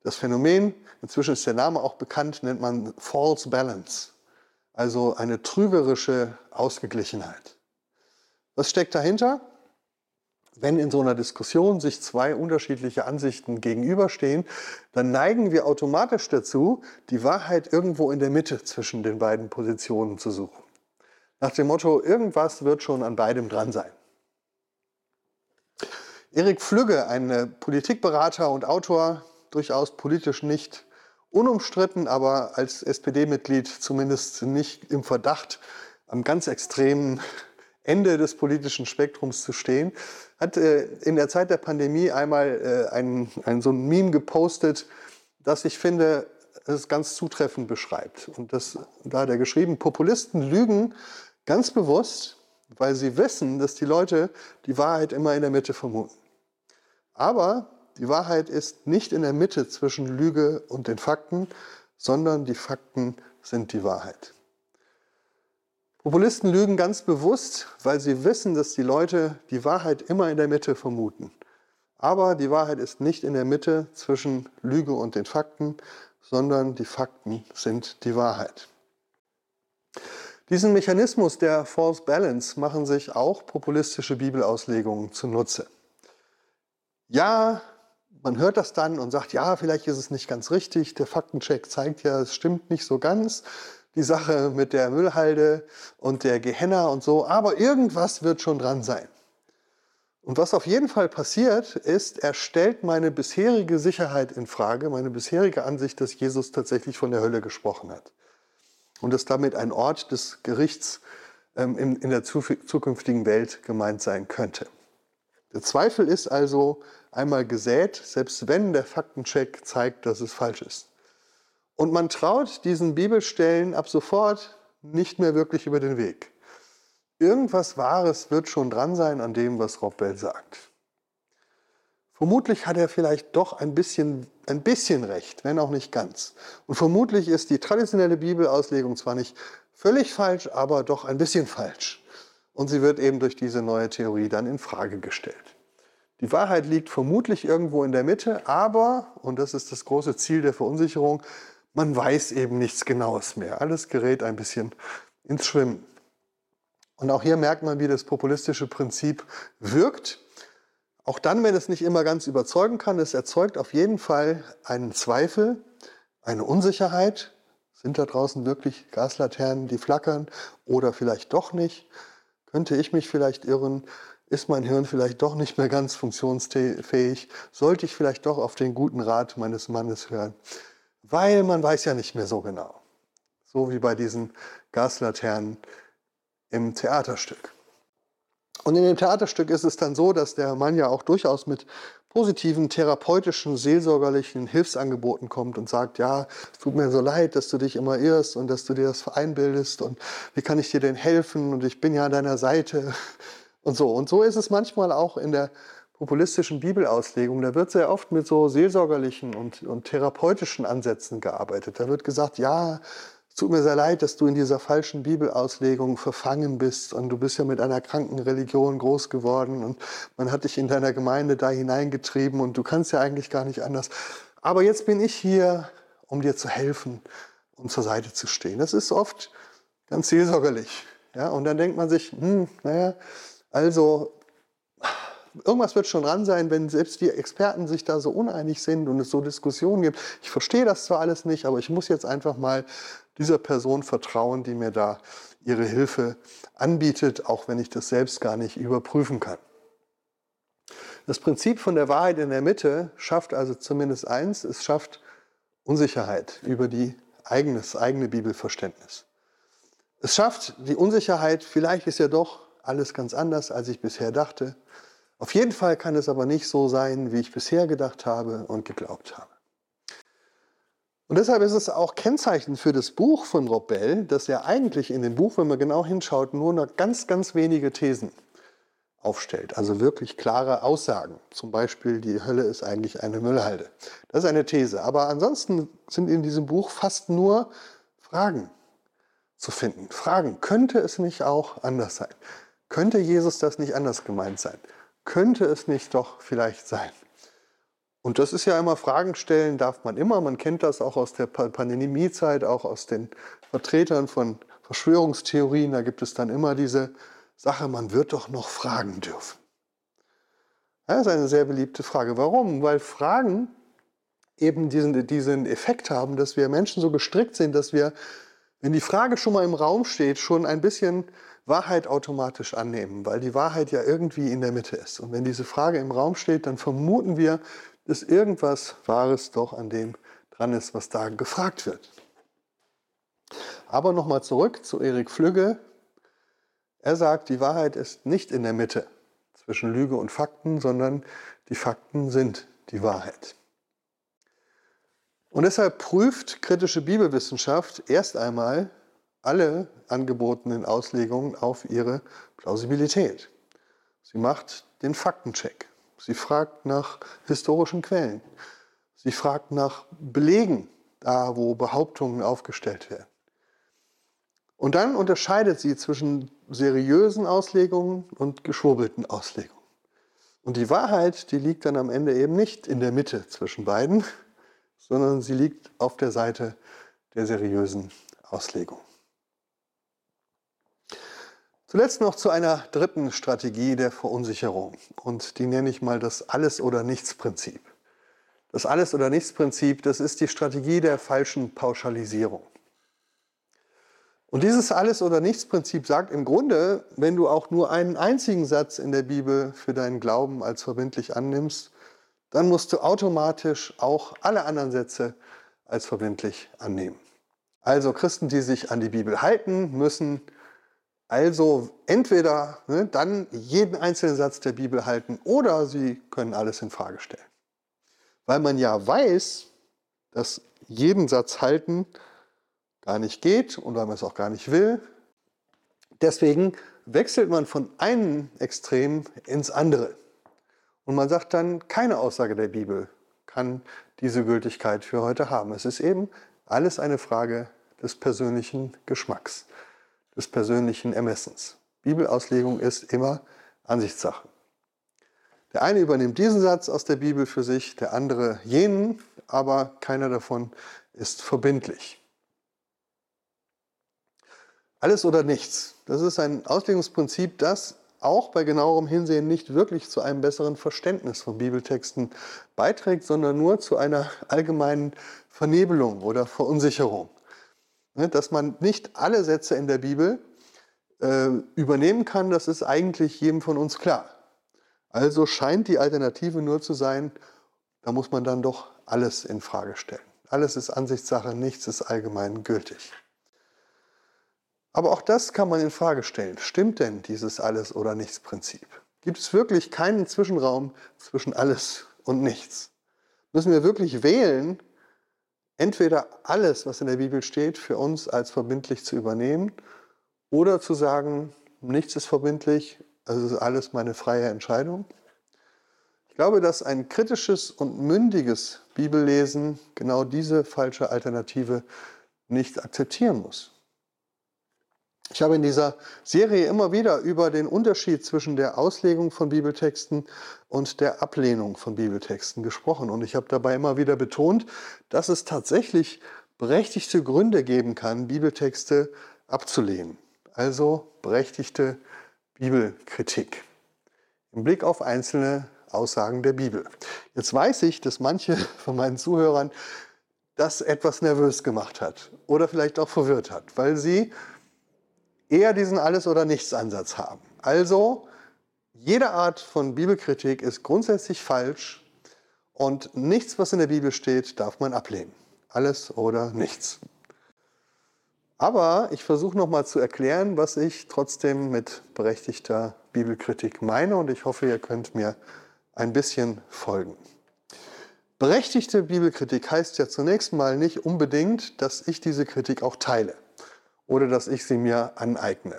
Das Phänomen, inzwischen ist der Name auch bekannt, nennt man False Balance, also eine trügerische Ausgeglichenheit. Was steckt dahinter? Wenn in so einer Diskussion sich zwei unterschiedliche Ansichten gegenüberstehen, dann neigen wir automatisch dazu, die Wahrheit irgendwo in der Mitte zwischen den beiden Positionen zu suchen. Nach dem Motto, irgendwas wird schon an beidem dran sein. Erik Flügge, ein Politikberater und Autor, durchaus politisch nicht unumstritten, aber als SPD-Mitglied zumindest nicht im Verdacht, am ganz extremen Ende des politischen Spektrums zu stehen, hat äh, in der Zeit der Pandemie einmal äh, ein, ein, so ein Meme gepostet, das ich finde, es ganz zutreffend beschreibt. Und das, da hat er geschrieben, Populisten lügen ganz bewusst, weil sie wissen, dass die Leute die Wahrheit immer in der Mitte vermuten. Aber die Wahrheit ist nicht in der Mitte zwischen Lüge und den Fakten, sondern die Fakten sind die Wahrheit. Populisten lügen ganz bewusst, weil sie wissen, dass die Leute die Wahrheit immer in der Mitte vermuten. Aber die Wahrheit ist nicht in der Mitte zwischen Lüge und den Fakten, sondern die Fakten sind die Wahrheit. Diesen Mechanismus der False Balance machen sich auch populistische Bibelauslegungen zunutze. Ja, man hört das dann und sagt, ja, vielleicht ist es nicht ganz richtig. Der Faktencheck zeigt ja, es stimmt nicht so ganz. Die Sache mit der Müllhalde und der Gehenna und so. Aber irgendwas wird schon dran sein. Und was auf jeden Fall passiert, ist, er stellt meine bisherige Sicherheit in Frage, meine bisherige Ansicht, dass Jesus tatsächlich von der Hölle gesprochen hat. Und dass damit ein Ort des Gerichts ähm, in, in der zukünftigen Welt gemeint sein könnte. Der Zweifel ist also einmal gesät, selbst wenn der Faktencheck zeigt, dass es falsch ist. Und man traut diesen Bibelstellen ab sofort nicht mehr wirklich über den Weg. Irgendwas Wahres wird schon dran sein an dem, was Rob Bell sagt. Vermutlich hat er vielleicht doch ein bisschen, ein bisschen recht, wenn auch nicht ganz. Und vermutlich ist die traditionelle Bibelauslegung zwar nicht völlig falsch, aber doch ein bisschen falsch. Und sie wird eben durch diese neue Theorie dann in Frage gestellt. Die Wahrheit liegt vermutlich irgendwo in der Mitte, aber, und das ist das große Ziel der Verunsicherung, man weiß eben nichts Genaues mehr. Alles gerät ein bisschen ins Schwimmen. Und auch hier merkt man, wie das populistische Prinzip wirkt. Auch dann, wenn es nicht immer ganz überzeugen kann, es erzeugt auf jeden Fall einen Zweifel, eine Unsicherheit. Sind da draußen wirklich Gaslaternen, die flackern oder vielleicht doch nicht? Könnte ich mich vielleicht irren? Ist mein Hirn vielleicht doch nicht mehr ganz funktionsfähig? Sollte ich vielleicht doch auf den guten Rat meines Mannes hören? Weil man weiß ja nicht mehr so genau. So wie bei diesen Gaslaternen im Theaterstück. Und in dem Theaterstück ist es dann so, dass der Mann ja auch durchaus mit positiven, therapeutischen, seelsorgerlichen Hilfsangeboten kommt und sagt, ja, es tut mir so leid, dass du dich immer irrst und dass du dir das einbildest und wie kann ich dir denn helfen und ich bin ja an deiner Seite und so. Und so ist es manchmal auch in der populistischen Bibelauslegung. Da wird sehr oft mit so seelsorgerlichen und, und therapeutischen Ansätzen gearbeitet. Da wird gesagt, ja, es tut mir sehr leid, dass du in dieser falschen Bibelauslegung verfangen bist und du bist ja mit einer kranken Religion groß geworden und man hat dich in deiner Gemeinde da hineingetrieben und du kannst ja eigentlich gar nicht anders. Aber jetzt bin ich hier, um dir zu helfen und zur Seite zu stehen. Das ist oft ganz seelsorgerlich. Ja? Und dann denkt man sich, hm, naja, also irgendwas wird schon dran sein, wenn selbst die Experten sich da so uneinig sind und es so Diskussionen gibt. Ich verstehe das zwar alles nicht, aber ich muss jetzt einfach mal dieser Person vertrauen, die mir da ihre Hilfe anbietet, auch wenn ich das selbst gar nicht überprüfen kann. Das Prinzip von der Wahrheit in der Mitte schafft also zumindest eins, es schafft Unsicherheit über die eigenes, eigene Bibelverständnis. Es schafft die Unsicherheit, vielleicht ist ja doch alles ganz anders, als ich bisher dachte. Auf jeden Fall kann es aber nicht so sein, wie ich bisher gedacht habe und geglaubt habe. Und deshalb ist es auch Kennzeichen für das Buch von Rob Bell, dass er eigentlich in dem Buch, wenn man genau hinschaut, nur noch ganz, ganz wenige Thesen aufstellt. Also wirklich klare Aussagen. Zum Beispiel, die Hölle ist eigentlich eine Müllhalde. Das ist eine These. Aber ansonsten sind in diesem Buch fast nur Fragen zu finden. Fragen, könnte es nicht auch anders sein? Könnte Jesus das nicht anders gemeint sein? Könnte es nicht doch vielleicht sein? Und das ist ja immer, Fragen stellen darf man immer. Man kennt das auch aus der Pandemiezeit, auch aus den Vertretern von Verschwörungstheorien. Da gibt es dann immer diese Sache, man wird doch noch fragen dürfen. Das ist eine sehr beliebte Frage. Warum? Weil Fragen eben diesen, diesen Effekt haben, dass wir Menschen so gestrickt sind, dass wir, wenn die Frage schon mal im Raum steht, schon ein bisschen Wahrheit automatisch annehmen, weil die Wahrheit ja irgendwie in der Mitte ist. Und wenn diese Frage im Raum steht, dann vermuten wir, dass irgendwas Wahres doch an dem dran ist, was da gefragt wird. Aber nochmal zurück zu Erik Flügge. Er sagt, die Wahrheit ist nicht in der Mitte zwischen Lüge und Fakten, sondern die Fakten sind die Wahrheit. Und deshalb prüft kritische Bibelwissenschaft erst einmal, alle angebotenen Auslegungen auf ihre Plausibilität. Sie macht den Faktencheck. Sie fragt nach historischen Quellen. Sie fragt nach Belegen, da wo Behauptungen aufgestellt werden. Und dann unterscheidet sie zwischen seriösen Auslegungen und geschwurbelten Auslegungen. Und die Wahrheit, die liegt dann am Ende eben nicht in der Mitte zwischen beiden, sondern sie liegt auf der Seite der seriösen Auslegung. Zuletzt noch zu einer dritten Strategie der Verunsicherung und die nenne ich mal das Alles- oder Nichts-Prinzip. Das Alles- oder Nichts-Prinzip, das ist die Strategie der falschen Pauschalisierung. Und dieses Alles- oder Nichts-Prinzip sagt im Grunde, wenn du auch nur einen einzigen Satz in der Bibel für deinen Glauben als verbindlich annimmst, dann musst du automatisch auch alle anderen Sätze als verbindlich annehmen. Also Christen, die sich an die Bibel halten, müssen also entweder ne, dann jeden einzelnen Satz der Bibel halten oder sie können alles in Frage stellen. Weil man ja weiß, dass jeden Satz halten gar nicht geht und weil man es auch gar nicht will. Deswegen wechselt man von einem Extrem ins andere. Und man sagt dann, keine Aussage der Bibel kann diese Gültigkeit für heute haben. Es ist eben alles eine Frage des persönlichen Geschmacks des persönlichen Ermessens. Bibelauslegung ist immer Ansichtssache. Der eine übernimmt diesen Satz aus der Bibel für sich, der andere jenen, aber keiner davon ist verbindlich. Alles oder nichts. Das ist ein Auslegungsprinzip, das auch bei genauerem Hinsehen nicht wirklich zu einem besseren Verständnis von Bibeltexten beiträgt, sondern nur zu einer allgemeinen Vernebelung oder Verunsicherung. Ne, dass man nicht alle Sätze in der Bibel äh, übernehmen kann, das ist eigentlich jedem von uns klar. Also scheint die Alternative nur zu sein, da muss man dann doch alles in Frage stellen. Alles ist Ansichtssache, nichts ist allgemein gültig. Aber auch das kann man in Frage stellen. Stimmt denn dieses Alles- oder Nichts-Prinzip? Gibt es wirklich keinen Zwischenraum zwischen alles und nichts? Müssen wir wirklich wählen, entweder alles, was in der Bibel steht, für uns als verbindlich zu übernehmen oder zu sagen, nichts ist verbindlich, es ist alles meine freie Entscheidung. Ich glaube, dass ein kritisches und mündiges Bibellesen genau diese falsche Alternative nicht akzeptieren muss. Ich habe in dieser Serie immer wieder über den Unterschied zwischen der Auslegung von Bibeltexten und der Ablehnung von Bibeltexten gesprochen. Und ich habe dabei immer wieder betont, dass es tatsächlich berechtigte Gründe geben kann, Bibeltexte abzulehnen. Also berechtigte Bibelkritik im Blick auf einzelne Aussagen der Bibel. Jetzt weiß ich, dass manche von meinen Zuhörern das etwas nervös gemacht hat oder vielleicht auch verwirrt hat, weil sie eher diesen Alles- oder Nichts-Ansatz haben. Also, jede Art von Bibelkritik ist grundsätzlich falsch und nichts, was in der Bibel steht, darf man ablehnen. Alles oder nichts. Aber ich versuche nochmal zu erklären, was ich trotzdem mit berechtigter Bibelkritik meine und ich hoffe, ihr könnt mir ein bisschen folgen. Berechtigte Bibelkritik heißt ja zunächst mal nicht unbedingt, dass ich diese Kritik auch teile oder dass ich sie mir aneigne.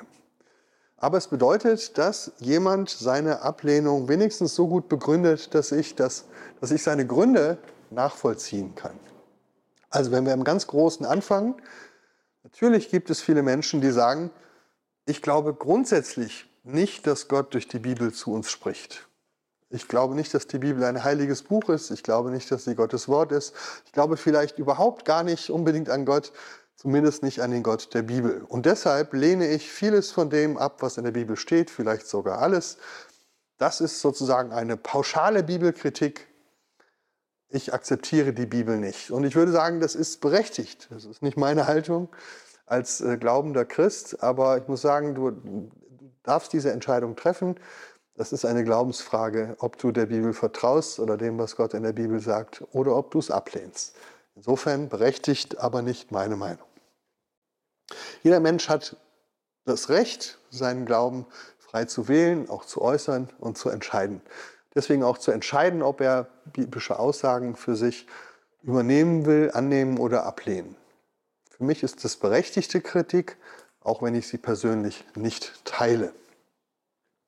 Aber es bedeutet, dass jemand seine Ablehnung wenigstens so gut begründet, dass ich, das, dass ich seine Gründe nachvollziehen kann. Also wenn wir im ganz Großen anfangen, natürlich gibt es viele Menschen, die sagen, ich glaube grundsätzlich nicht, dass Gott durch die Bibel zu uns spricht. Ich glaube nicht, dass die Bibel ein heiliges Buch ist. Ich glaube nicht, dass sie Gottes Wort ist. Ich glaube vielleicht überhaupt gar nicht unbedingt an Gott, zumindest nicht an den Gott der Bibel. Und deshalb lehne ich vieles von dem ab, was in der Bibel steht, vielleicht sogar alles. Das ist sozusagen eine pauschale Bibelkritik. Ich akzeptiere die Bibel nicht. Und ich würde sagen, das ist berechtigt. Das ist nicht meine Haltung als äh, glaubender Christ, aber ich muss sagen, du, du darfst diese Entscheidung treffen. Das ist eine Glaubensfrage, ob du der Bibel vertraust oder dem, was Gott in der Bibel sagt, oder ob du es ablehnst. Insofern berechtigt, aber nicht meine Meinung. Jeder Mensch hat das Recht, seinen Glauben frei zu wählen, auch zu äußern und zu entscheiden. Deswegen auch zu entscheiden, ob er biblische Aussagen für sich übernehmen will, annehmen oder ablehnen. Für mich ist das berechtigte Kritik, auch wenn ich sie persönlich nicht teile.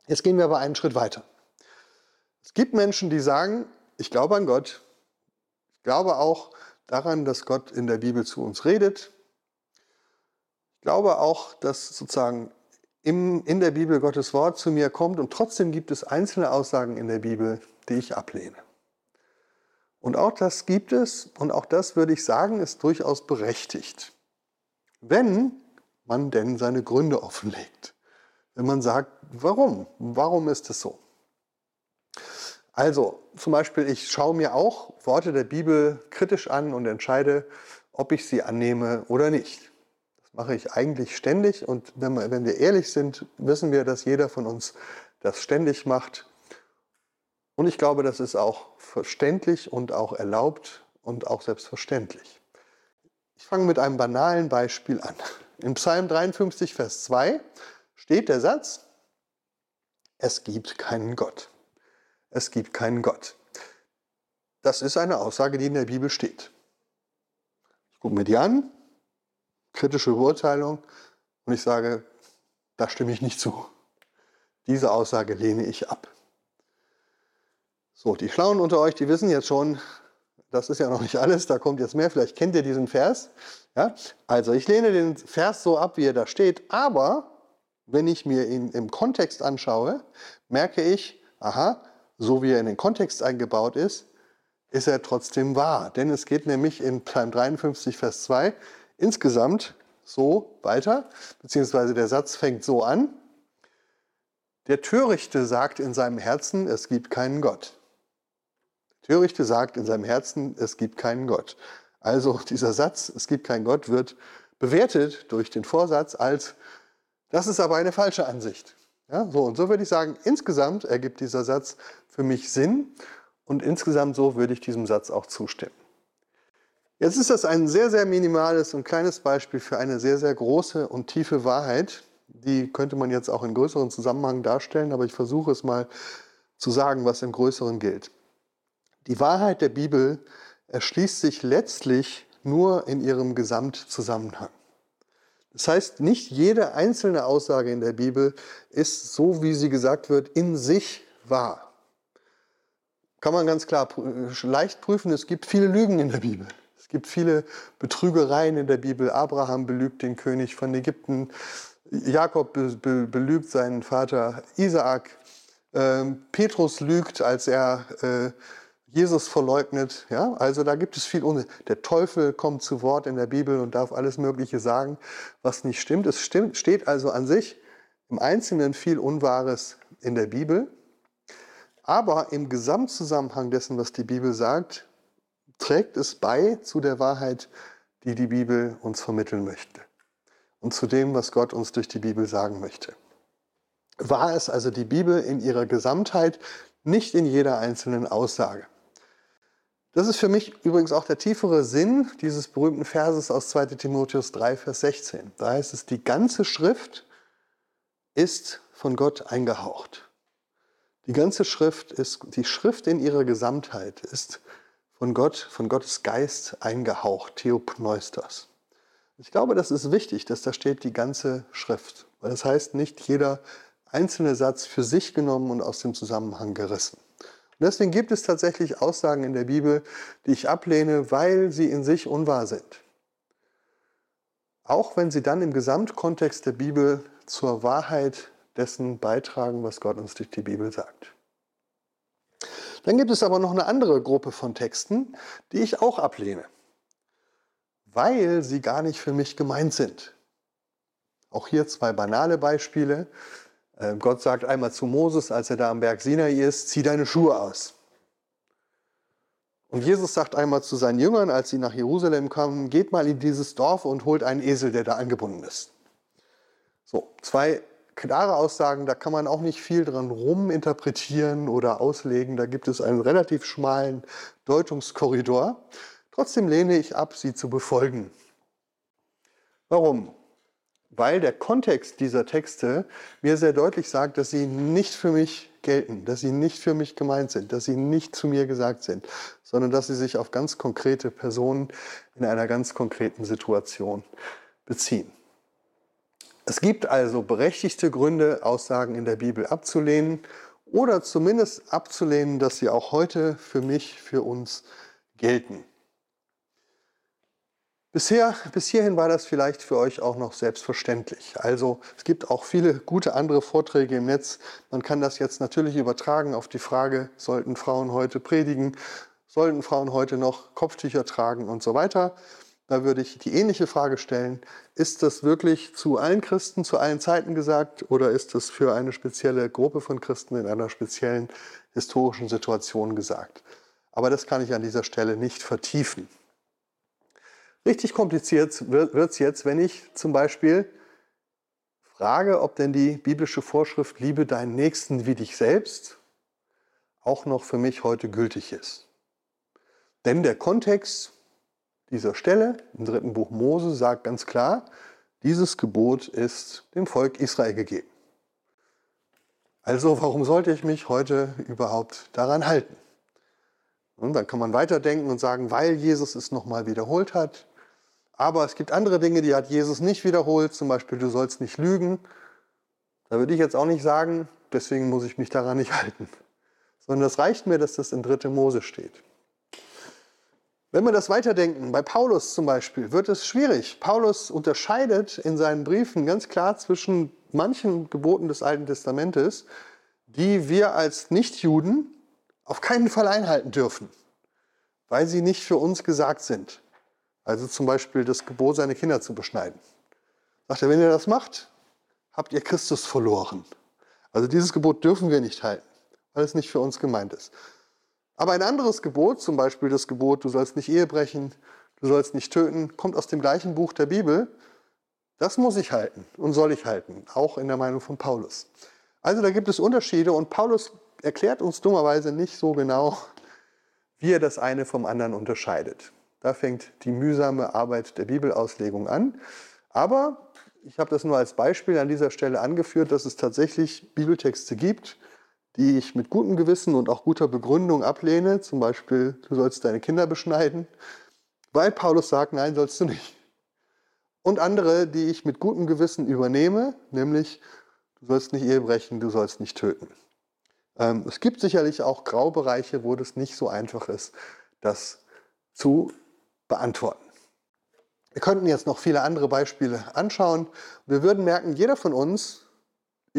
Jetzt gehen wir aber einen Schritt weiter. Es gibt Menschen, die sagen, ich glaube an Gott, ich glaube auch, daran, dass Gott in der Bibel zu uns redet. Ich glaube auch, dass sozusagen im, in der Bibel Gottes Wort zu mir kommt und trotzdem gibt es einzelne Aussagen in der Bibel, die ich ablehne. Und auch das gibt es und auch das würde ich sagen, ist durchaus berechtigt. Wenn man denn seine Gründe offenlegt. Wenn man sagt, warum? Warum ist es so? Also zum Beispiel, ich schaue mir auch Worte der Bibel kritisch an und entscheide, ob ich sie annehme oder nicht. Das mache ich eigentlich ständig und wenn wir, wenn wir ehrlich sind, wissen wir, dass jeder von uns das ständig macht. Und ich glaube, das ist auch verständlich und auch erlaubt und auch selbstverständlich. Ich fange mit einem banalen Beispiel an. In Psalm 53, Vers 2 steht der Satz, es gibt keinen Gott es gibt keinen Gott. Das ist eine Aussage, die in der Bibel steht. Ich gucke mir die an, kritische Beurteilung, und ich sage, da stimme ich nicht zu. Diese Aussage lehne ich ab. So, die Schlauen unter euch, die wissen jetzt schon, das ist ja noch nicht alles, da kommt jetzt mehr. Vielleicht kennt ihr diesen Vers. Ja? Also ich lehne den Vers so ab, wie er da steht, aber wenn ich mir ihn im Kontext anschaue, merke ich, aha, so wie er in den Kontext eingebaut ist, ist er trotzdem wahr. Denn es geht nämlich in Psalm 53, Vers 2 insgesamt so weiter, beziehungsweise der Satz fängt so an. Der Törichte sagt in seinem Herzen, es gibt keinen Gott. Der Törichte sagt in seinem Herzen, es gibt keinen Gott. Also dieser Satz, es gibt keinen Gott, wird bewertet durch den Vorsatz als, das ist aber eine falsche Ansicht. Ja, so und so würde ich sagen, insgesamt ergibt dieser Satz für mich Sinn und insgesamt so würde ich diesem Satz auch zustimmen. Jetzt ist das ein sehr, sehr minimales und kleines Beispiel für eine sehr, sehr große und tiefe Wahrheit. Die könnte man jetzt auch in größeren Zusammenhang darstellen, aber ich versuche es mal zu sagen, was im Größeren gilt. Die Wahrheit der Bibel erschließt sich letztlich nur in ihrem Gesamtzusammenhang. Das heißt, nicht jede einzelne Aussage in der Bibel ist, so wie sie gesagt wird, in sich wahr. Kann man ganz klar leicht prüfen, es gibt viele Lügen in der Bibel. Es gibt viele Betrügereien in der Bibel. Abraham belügt den König von Ägypten. Jakob belügt seinen Vater Isaak. Ähm, Petrus lügt, als er äh, Jesus verleugnet. Ja? Also da gibt es viel Unsinn. Der Teufel kommt zu Wort in der Bibel und darf alles Mögliche sagen, was nicht stimmt. Es stimmt, steht also an sich im Einzelnen viel Unwahres in der Bibel. Aber im Gesamtzusammenhang dessen, was die Bibel sagt, trägt es bei zu der Wahrheit, die die Bibel uns vermitteln möchte. Und zu dem, was Gott uns durch die Bibel sagen möchte. War es also die Bibel in ihrer Gesamtheit, nicht in jeder einzelnen Aussage. Das ist für mich übrigens auch der tiefere Sinn dieses berühmten Verses aus 2 Timotheus 3, Vers 16. Da heißt es, die ganze Schrift ist von Gott eingehaucht. Die ganze Schrift ist, die Schrift in ihrer Gesamtheit ist von Gott, von Gottes Geist eingehaucht, Theopneustos. Ich glaube, das ist wichtig, dass da steht die ganze Schrift. Weil das heißt, nicht jeder einzelne Satz für sich genommen und aus dem Zusammenhang gerissen. Und deswegen gibt es tatsächlich Aussagen in der Bibel, die ich ablehne, weil sie in sich unwahr sind. Auch wenn sie dann im Gesamtkontext der Bibel zur Wahrheit dessen beitragen, was Gott uns durch die Bibel sagt. Dann gibt es aber noch eine andere Gruppe von Texten, die ich auch ablehne, weil sie gar nicht für mich gemeint sind. Auch hier zwei banale Beispiele. Äh, Gott sagt einmal zu Moses, als er da am Berg Sinai ist, zieh deine Schuhe aus. Und Jesus sagt einmal zu seinen Jüngern, als sie nach Jerusalem kamen, geht mal in dieses Dorf und holt einen Esel, der da angebunden ist. So, zwei klare Aussagen, da kann man auch nicht viel dran ruminterpretieren oder auslegen. Da gibt es einen relativ schmalen Deutungskorridor. Trotzdem lehne ich ab, sie zu befolgen. Warum? Weil der Kontext dieser Texte mir sehr deutlich sagt, dass sie nicht für mich gelten, dass sie nicht für mich gemeint sind, dass sie nicht zu mir gesagt sind, sondern dass sie sich auf ganz konkrete Personen in einer ganz konkreten Situation beziehen. Es gibt also berechtigte Gründe, Aussagen in der Bibel abzulehnen oder zumindest abzulehnen, dass sie auch heute für mich, für uns gelten. Bisher, bis hierhin war das vielleicht für euch auch noch selbstverständlich. Also es gibt auch viele gute andere Vorträge im Netz. Man kann das jetzt natürlich übertragen auf die Frage, sollten Frauen heute predigen, sollten Frauen heute noch Kopftücher tragen und so weiter. Da würde ich die ähnliche Frage stellen, ist das wirklich zu allen Christen zu allen Zeiten gesagt oder ist das für eine spezielle Gruppe von Christen in einer speziellen historischen Situation gesagt? Aber das kann ich an dieser Stelle nicht vertiefen. Richtig kompliziert wird es jetzt, wenn ich zum Beispiel frage, ob denn die biblische Vorschrift Liebe deinen Nächsten wie dich selbst auch noch für mich heute gültig ist. Denn der Kontext dieser Stelle im dritten Buch Mose sagt ganz klar, dieses Gebot ist dem Volk Israel gegeben. Also warum sollte ich mich heute überhaupt daran halten? Und dann kann man weiterdenken und sagen, weil Jesus es nochmal wiederholt hat. Aber es gibt andere Dinge, die hat Jesus nicht wiederholt, zum Beispiel du sollst nicht lügen. Da würde ich jetzt auch nicht sagen, deswegen muss ich mich daran nicht halten. Sondern es reicht mir, dass das in 3. Mose steht. Wenn wir das weiterdenken, bei Paulus zum Beispiel, wird es schwierig. Paulus unterscheidet in seinen Briefen ganz klar zwischen manchen Geboten des Alten Testamentes, die wir als Nichtjuden auf keinen Fall einhalten dürfen, weil sie nicht für uns gesagt sind. Also zum Beispiel das Gebot, seine Kinder zu beschneiden. Sagt er, wenn ihr das macht, habt ihr Christus verloren. Also dieses Gebot dürfen wir nicht halten, weil es nicht für uns gemeint ist. Aber ein anderes Gebot, zum Beispiel das Gebot, du sollst nicht Ehe brechen, du sollst nicht töten, kommt aus dem gleichen Buch der Bibel. Das muss ich halten und soll ich halten, auch in der Meinung von Paulus. Also da gibt es Unterschiede und Paulus erklärt uns dummerweise nicht so genau, wie er das eine vom anderen unterscheidet. Da fängt die mühsame Arbeit der Bibelauslegung an. Aber ich habe das nur als Beispiel an dieser Stelle angeführt, dass es tatsächlich Bibeltexte gibt, die ich mit gutem Gewissen und auch guter Begründung ablehne, zum Beispiel, du sollst deine Kinder beschneiden, weil Paulus sagt, nein, sollst du nicht. Und andere, die ich mit gutem Gewissen übernehme, nämlich, du sollst nicht Ehe brechen, du sollst nicht töten. Ähm, es gibt sicherlich auch Graubereiche, wo das nicht so einfach ist, das zu beantworten. Wir könnten jetzt noch viele andere Beispiele anschauen. Wir würden merken, jeder von uns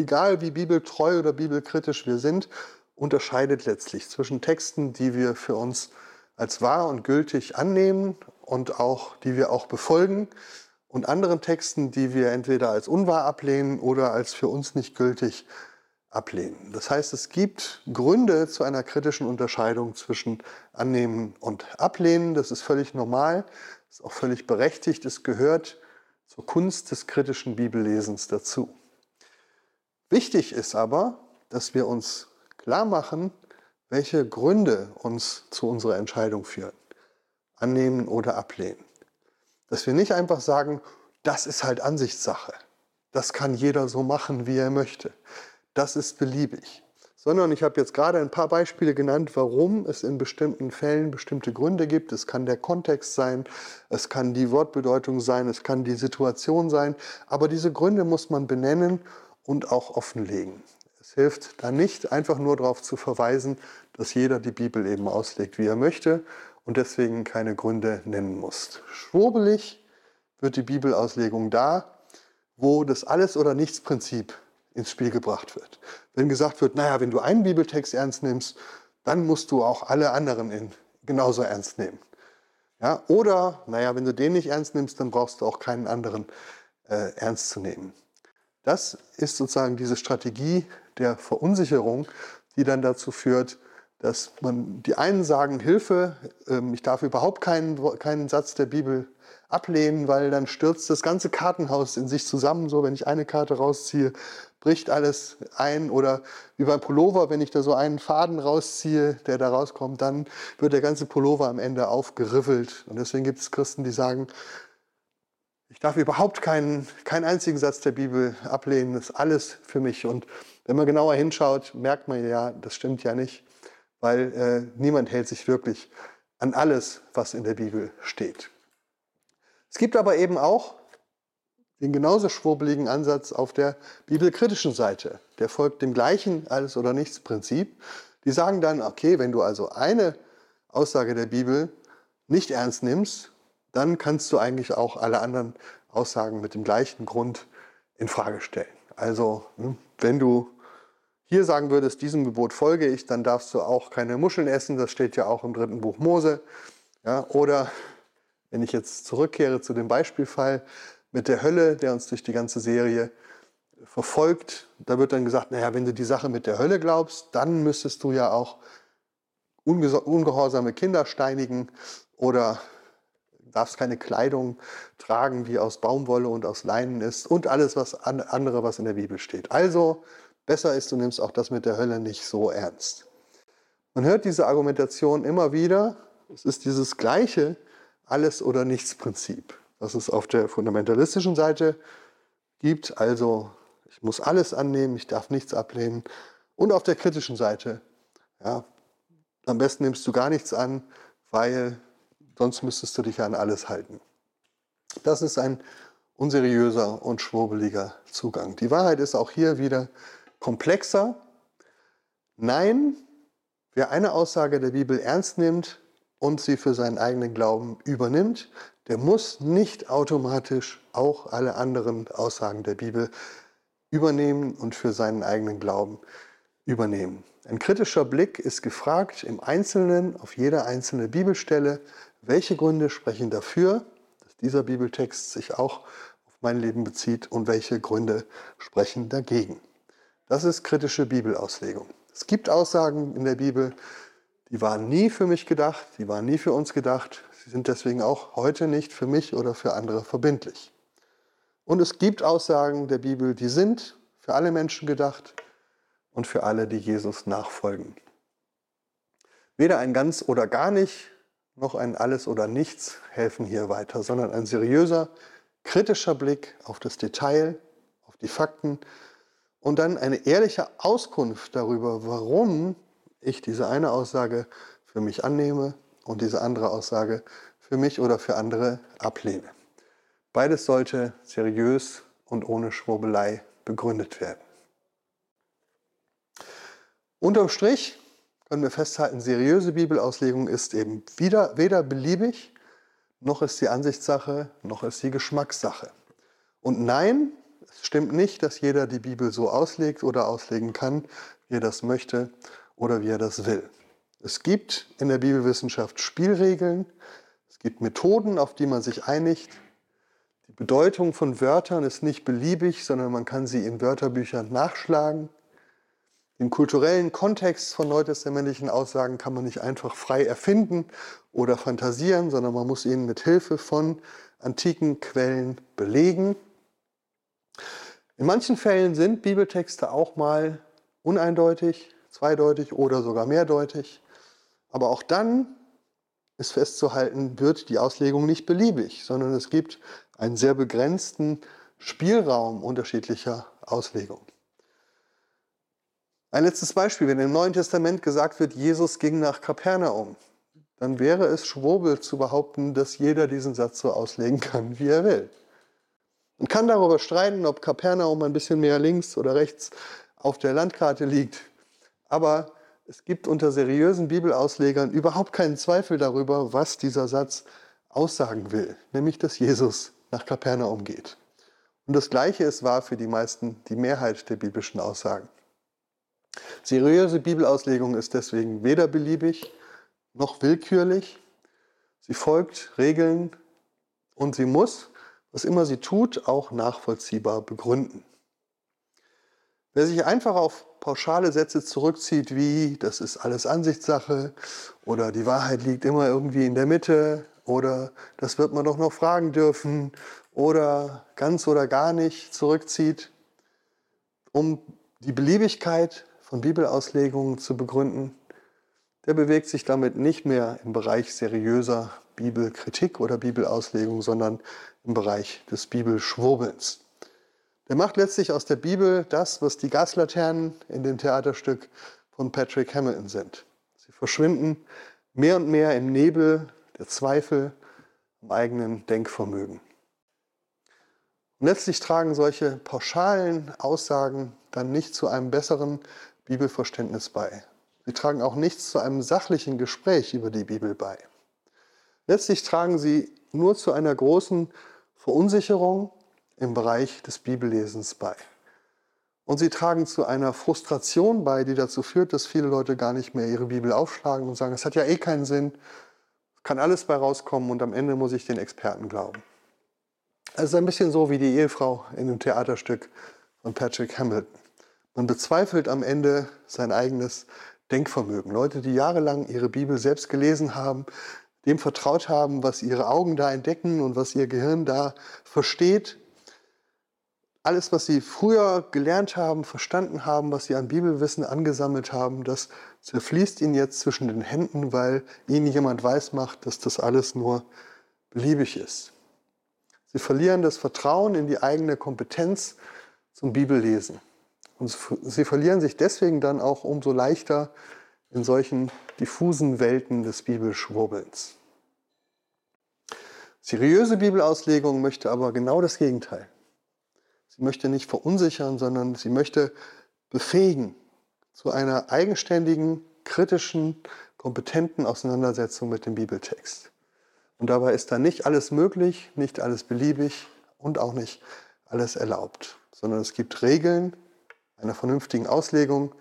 egal wie bibeltreu oder bibelkritisch wir sind, unterscheidet letztlich zwischen Texten, die wir für uns als wahr und gültig annehmen und auch die wir auch befolgen und anderen Texten, die wir entweder als unwahr ablehnen oder als für uns nicht gültig ablehnen. Das heißt, es gibt Gründe zu einer kritischen Unterscheidung zwischen annehmen und ablehnen. Das ist völlig normal, ist auch völlig berechtigt. Es gehört zur Kunst des kritischen Bibellesens dazu. Wichtig ist aber, dass wir uns klar machen, welche Gründe uns zu unserer Entscheidung führen. Annehmen oder ablehnen. Dass wir nicht einfach sagen, das ist halt Ansichtssache. Das kann jeder so machen, wie er möchte. Das ist beliebig. Sondern ich habe jetzt gerade ein paar Beispiele genannt, warum es in bestimmten Fällen bestimmte Gründe gibt. Es kann der Kontext sein, es kann die Wortbedeutung sein, es kann die Situation sein. Aber diese Gründe muss man benennen und auch offenlegen. Es hilft da nicht, einfach nur darauf zu verweisen, dass jeder die Bibel eben auslegt, wie er möchte und deswegen keine Gründe nennen muss. Schwurbelig wird die Bibelauslegung da, wo das Alles- oder Nichts-Prinzip ins Spiel gebracht wird. Wenn gesagt wird, naja, wenn du einen Bibeltext ernst nimmst, dann musst du auch alle anderen in, genauso ernst nehmen. Ja, oder, naja, wenn du den nicht ernst nimmst, dann brauchst du auch keinen anderen äh, ernst zu nehmen. Das ist sozusagen diese Strategie der Verunsicherung, die dann dazu führt, dass man die einen sagen, Hilfe, ähm, ich darf überhaupt keinen, keinen Satz der Bibel ablehnen, weil dann stürzt das ganze Kartenhaus in sich zusammen. So, wenn ich eine Karte rausziehe, bricht alles ein. Oder wie beim Pullover, wenn ich da so einen Faden rausziehe, der da rauskommt, dann wird der ganze Pullover am Ende aufgeriffelt. Und deswegen gibt es Christen, die sagen, ich darf überhaupt keinen, keinen einzigen Satz der Bibel ablehnen, das ist alles für mich. Und wenn man genauer hinschaut, merkt man ja, das stimmt ja nicht, weil äh, niemand hält sich wirklich an alles, was in der Bibel steht. Es gibt aber eben auch den genauso schwurbeligen Ansatz auf der bibelkritischen Seite. Der folgt dem gleichen Alles- oder Nichts-Prinzip. Die sagen dann, okay, wenn du also eine Aussage der Bibel nicht ernst nimmst, dann kannst du eigentlich auch alle anderen Aussagen mit dem gleichen Grund in Frage stellen. Also, hm, wenn du hier sagen würdest, diesem Gebot folge ich, dann darfst du auch keine Muscheln essen, das steht ja auch im dritten Buch Mose. Ja, oder wenn ich jetzt zurückkehre zu dem Beispielfall mit der Hölle, der uns durch die ganze Serie verfolgt, da wird dann gesagt, naja, wenn du die Sache mit der Hölle glaubst, dann müsstest du ja auch ungehorsame Kinder steinigen oder darfst keine Kleidung tragen, die aus Baumwolle und aus Leinen ist und alles was andere, was in der Bibel steht. Also besser ist, du nimmst auch das mit der Hölle nicht so ernst. Man hört diese Argumentation immer wieder. Es ist dieses gleiche Alles- oder Nichts-Prinzip, was es auf der fundamentalistischen Seite gibt. Also ich muss alles annehmen, ich darf nichts ablehnen. Und auf der kritischen Seite, ja, am besten nimmst du gar nichts an, weil Sonst müsstest du dich an alles halten. Das ist ein unseriöser und schwurbeliger Zugang. Die Wahrheit ist auch hier wieder komplexer. Nein, wer eine Aussage der Bibel ernst nimmt und sie für seinen eigenen Glauben übernimmt, der muss nicht automatisch auch alle anderen Aussagen der Bibel übernehmen und für seinen eigenen Glauben übernehmen. Ein kritischer Blick ist gefragt im Einzelnen auf jede einzelne Bibelstelle, welche Gründe sprechen dafür, dass dieser Bibeltext sich auch auf mein Leben bezieht und welche Gründe sprechen dagegen. Das ist kritische Bibelauslegung. Es gibt Aussagen in der Bibel, die waren nie für mich gedacht, die waren nie für uns gedacht, sie sind deswegen auch heute nicht für mich oder für andere verbindlich. Und es gibt Aussagen der Bibel, die sind für alle Menschen gedacht und für alle, die Jesus nachfolgen. Weder ein ganz oder gar nicht noch ein Alles oder Nichts helfen hier weiter, sondern ein seriöser, kritischer Blick auf das Detail, auf die Fakten und dann eine ehrliche Auskunft darüber, warum ich diese eine Aussage für mich annehme und diese andere Aussage für mich oder für andere ablehne. Beides sollte seriös und ohne Schwurbelei begründet werden. Unterm Strich können wir festhalten, seriöse Bibelauslegung ist eben wieder, weder beliebig, noch ist sie Ansichtssache, noch ist sie Geschmackssache. Und nein, es stimmt nicht, dass jeder die Bibel so auslegt oder auslegen kann, wie er das möchte oder wie er das will. Es gibt in der Bibelwissenschaft Spielregeln, es gibt Methoden, auf die man sich einigt. Die Bedeutung von Wörtern ist nicht beliebig, sondern man kann sie in Wörterbüchern nachschlagen. Den kulturellen Kontext von neutestamentlichen Aussagen kann man nicht einfach frei erfinden oder fantasieren, sondern man muss ihn mit Hilfe von antiken Quellen belegen. In manchen Fällen sind Bibeltexte auch mal uneindeutig, zweideutig oder sogar mehrdeutig. Aber auch dann ist festzuhalten, wird die Auslegung nicht beliebig, sondern es gibt einen sehr begrenzten Spielraum unterschiedlicher Auslegungen. Ein letztes Beispiel, wenn im Neuen Testament gesagt wird, Jesus ging nach Kapernaum, dann wäre es Schwurbel zu behaupten, dass jeder diesen Satz so auslegen kann, wie er will. Man kann darüber streiten, ob Kapernaum ein bisschen mehr links oder rechts auf der Landkarte liegt. Aber es gibt unter seriösen Bibelauslegern überhaupt keinen Zweifel darüber, was dieser Satz aussagen will, nämlich dass Jesus nach Kapernaum geht. Und das Gleiche ist wahr für die meisten, die Mehrheit der biblischen Aussagen. Seriöse Bibelauslegung ist deswegen weder beliebig noch willkürlich. Sie folgt Regeln und sie muss, was immer sie tut, auch nachvollziehbar begründen. Wer sich einfach auf pauschale Sätze zurückzieht, wie das ist alles Ansichtssache oder die Wahrheit liegt immer irgendwie in der Mitte oder das wird man doch noch fragen dürfen oder ganz oder gar nicht zurückzieht, um die Beliebigkeit von Bibelauslegungen zu begründen, der bewegt sich damit nicht mehr im Bereich seriöser Bibelkritik oder Bibelauslegung, sondern im Bereich des Bibelschwurbelns. Der macht letztlich aus der Bibel das, was die Gaslaternen in dem Theaterstück von Patrick Hamilton sind. Sie verschwinden mehr und mehr im Nebel der Zweifel am eigenen Denkvermögen. Und letztlich tragen solche pauschalen Aussagen dann nicht zu einem besseren Bibelverständnis bei. Sie tragen auch nichts zu einem sachlichen Gespräch über die Bibel bei. Letztlich tragen sie nur zu einer großen Verunsicherung im Bereich des Bibellesens bei. Und sie tragen zu einer Frustration bei, die dazu führt, dass viele Leute gar nicht mehr ihre Bibel aufschlagen und sagen, es hat ja eh keinen Sinn, kann alles bei rauskommen und am Ende muss ich den Experten glauben. Es ist ein bisschen so wie die Ehefrau in dem Theaterstück von Patrick Hamilton. Man bezweifelt am Ende sein eigenes Denkvermögen. Leute, die jahrelang ihre Bibel selbst gelesen haben, dem vertraut haben, was ihre Augen da entdecken und was ihr Gehirn da versteht. Alles, was sie früher gelernt haben, verstanden haben, was sie an Bibelwissen angesammelt haben, das zerfließt ihnen jetzt zwischen den Händen, weil ihnen jemand weismacht, dass das alles nur beliebig ist. Sie verlieren das Vertrauen in die eigene Kompetenz zum Bibellesen. Und sie verlieren sich deswegen dann auch umso leichter in solchen diffusen Welten des Bibelschwurbelns. Seriöse Bibelauslegung möchte aber genau das Gegenteil. Sie möchte nicht verunsichern, sondern sie möchte befähigen zu einer eigenständigen, kritischen, kompetenten Auseinandersetzung mit dem Bibeltext. Und dabei ist da nicht alles möglich, nicht alles beliebig und auch nicht alles erlaubt, sondern es gibt Regeln, einer vernünftigen Auslegung,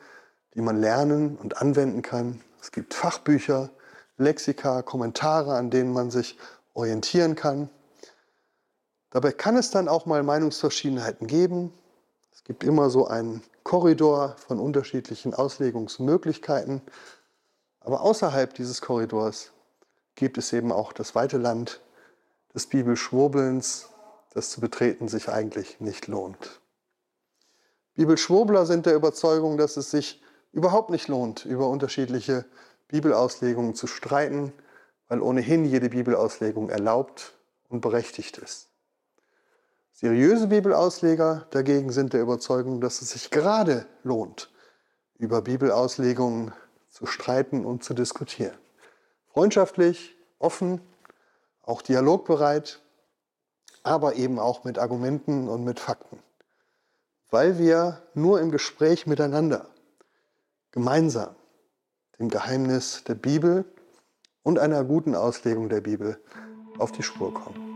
die man lernen und anwenden kann. Es gibt Fachbücher, Lexika, Kommentare, an denen man sich orientieren kann. Dabei kann es dann auch mal Meinungsverschiedenheiten geben. Es gibt immer so einen Korridor von unterschiedlichen Auslegungsmöglichkeiten. Aber außerhalb dieses Korridors gibt es eben auch das weite Land des Bibelschwurbelns, das zu betreten sich eigentlich nicht lohnt. Bibelschwurbler sind der Überzeugung, dass es sich überhaupt nicht lohnt, über unterschiedliche Bibelauslegungen zu streiten, weil ohnehin jede Bibelauslegung erlaubt und berechtigt ist. Seriöse Bibelausleger dagegen sind der Überzeugung, dass es sich gerade lohnt, über Bibelauslegungen zu streiten und zu diskutieren. Freundschaftlich, offen, auch dialogbereit, aber eben auch mit Argumenten und mit Fakten weil wir nur im Gespräch miteinander gemeinsam dem Geheimnis der Bibel und einer guten Auslegung der Bibel auf die Spur kommen.